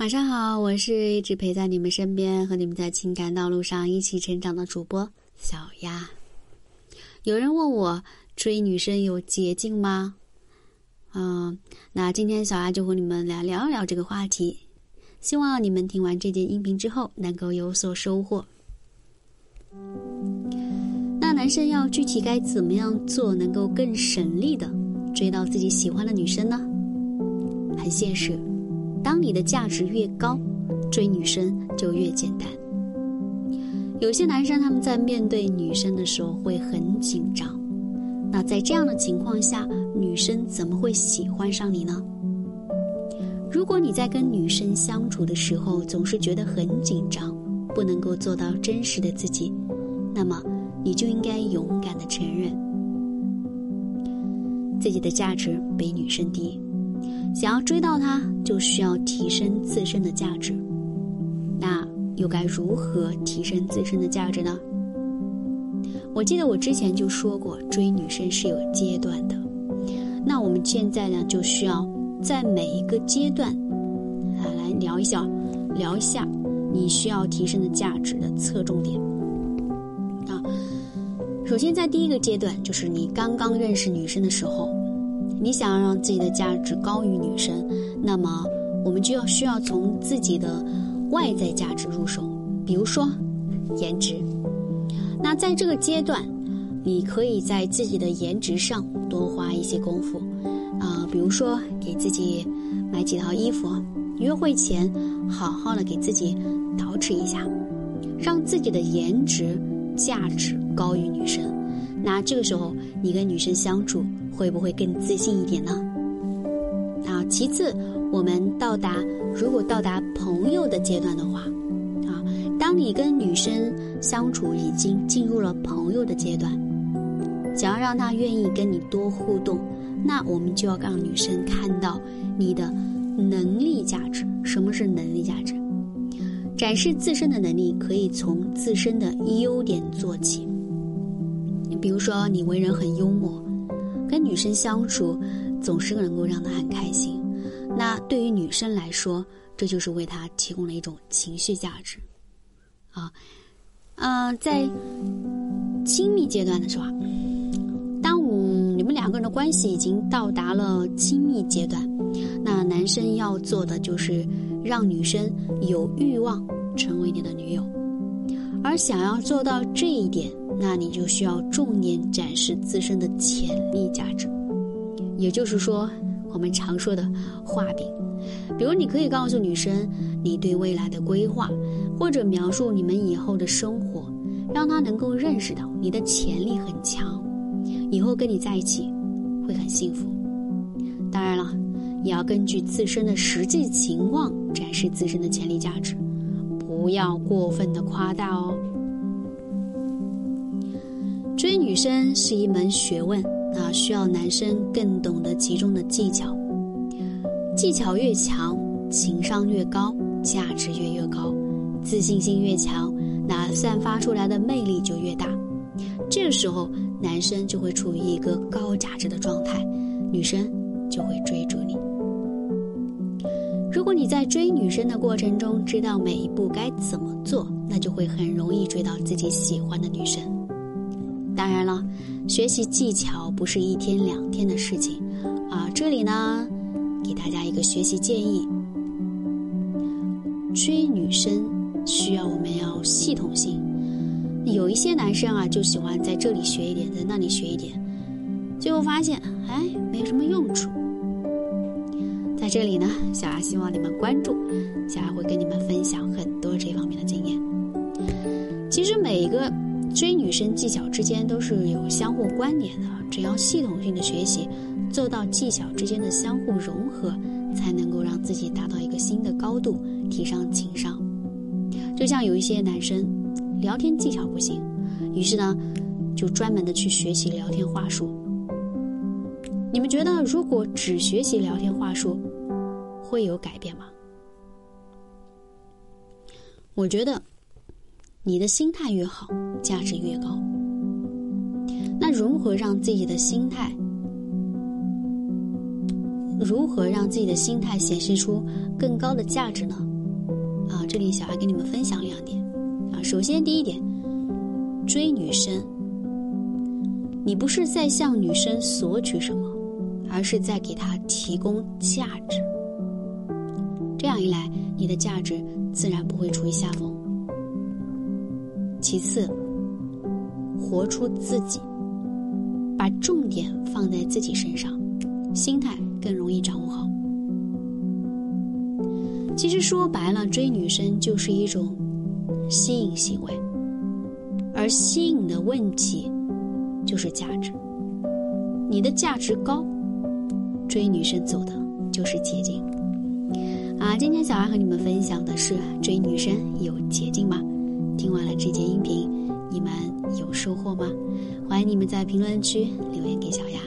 晚上好，我是一直陪在你们身边，和你们在情感道路上一起成长的主播小丫。有人问我追女生有捷径吗？嗯，那今天小丫就和你们来聊一聊这个话题。希望你们听完这节音频之后能够有所收获。那男生要具体该怎么样做，能够更省力的追到自己喜欢的女生呢？很现实。当你的价值越高，追女生就越简单。有些男生他们在面对女生的时候会很紧张，那在这样的情况下，女生怎么会喜欢上你呢？如果你在跟女生相处的时候总是觉得很紧张，不能够做到真实的自己，那么你就应该勇敢的承认自己的价值比女生低。想要追到他，就需要提升自身的价值。那又该如何提升自身的价值呢？我记得我之前就说过，追女生是有阶段的。那我们现在呢，就需要在每一个阶段啊来聊一下，聊一下你需要提升的价值的侧重点。啊，首先在第一个阶段，就是你刚刚认识女生的时候。你想要让自己的价值高于女生，那么我们就要需要从自己的外在价值入手，比如说颜值。那在这个阶段，你可以在自己的颜值上多花一些功夫，啊，比如说给自己买几套衣服，约会前好好的给自己捯饬一下，让自己的颜值价值高于女生。那这个时候，你跟女生相处。会不会更自信一点呢？啊，其次，我们到达如果到达朋友的阶段的话，啊，当你跟女生相处已经进入了朋友的阶段，想要让她愿意跟你多互动，那我们就要让女生看到你的能力价值。什么是能力价值？展示自身的能力可以从自身的优点做起，比如说你为人很幽默。女生相处，总是能够让她很开心。那对于女生来说，这就是为她提供了一种情绪价值。啊，嗯，在亲密阶段的时候，当我你们两个人的关系已经到达了亲密阶段，那男生要做的就是让女生有欲望成为你的女友。而想要做到这一点，那你就需要重点展示自身的潜力价值，也就是说，我们常说的画饼。比如，你可以告诉女生你对未来的规划，或者描述你们以后的生活，让她能够认识到你的潜力很强，以后跟你在一起会很幸福。当然了，也要根据自身的实际情况展示自身的潜力价值，不要过分的夸大哦。追女生是一门学问，啊，需要男生更懂得其中的技巧。技巧越强，情商越高，价值越越高，自信心越强，那散发出来的魅力就越大。这个时候，男生就会处于一个高价值的状态，女生就会追。如果你在追女生的过程中知道每一步该怎么做，那就会很容易追到自己喜欢的女生。当然了，学习技巧不是一天两天的事情，啊，这里呢，给大家一个学习建议：追女生需要我们要系统性。有一些男生啊，就喜欢在这里学一点，在那里学一点，最后发现，哎，没什么用处。这里呢，小丫希望你们关注，小丫会跟你们分享很多这方面的经验。其实每一个。追女生技巧之间都是有相互关联的，只要系统性的学习，做到技巧之间的相互融合，才能够让自己达到一个新的高度，提升情商。就像有一些男生，聊天技巧不行，于是呢，就专门的去学习聊天话术。你们觉得，如果只学习聊天话术，会有改变吗？我觉得。你的心态越好，价值越高。那如何让自己的心态，如何让自己的心态显示出更高的价值呢？啊，这里小孩给你们分享两点啊。首先，第一点，追女生，你不是在向女生索取什么，而是在给她提供价值。这样一来，你的价值自然不会处于下风。其次，活出自己，把重点放在自己身上，心态更容易掌握好。其实说白了，追女生就是一种吸引行为，而吸引的问题就是价值。你的价值高，追女生走的就是捷径。啊，今天小丫和你们分享的是追女生有捷径吗？听完了这节音频，你们有收获吗？欢迎你们在评论区留言给小丫。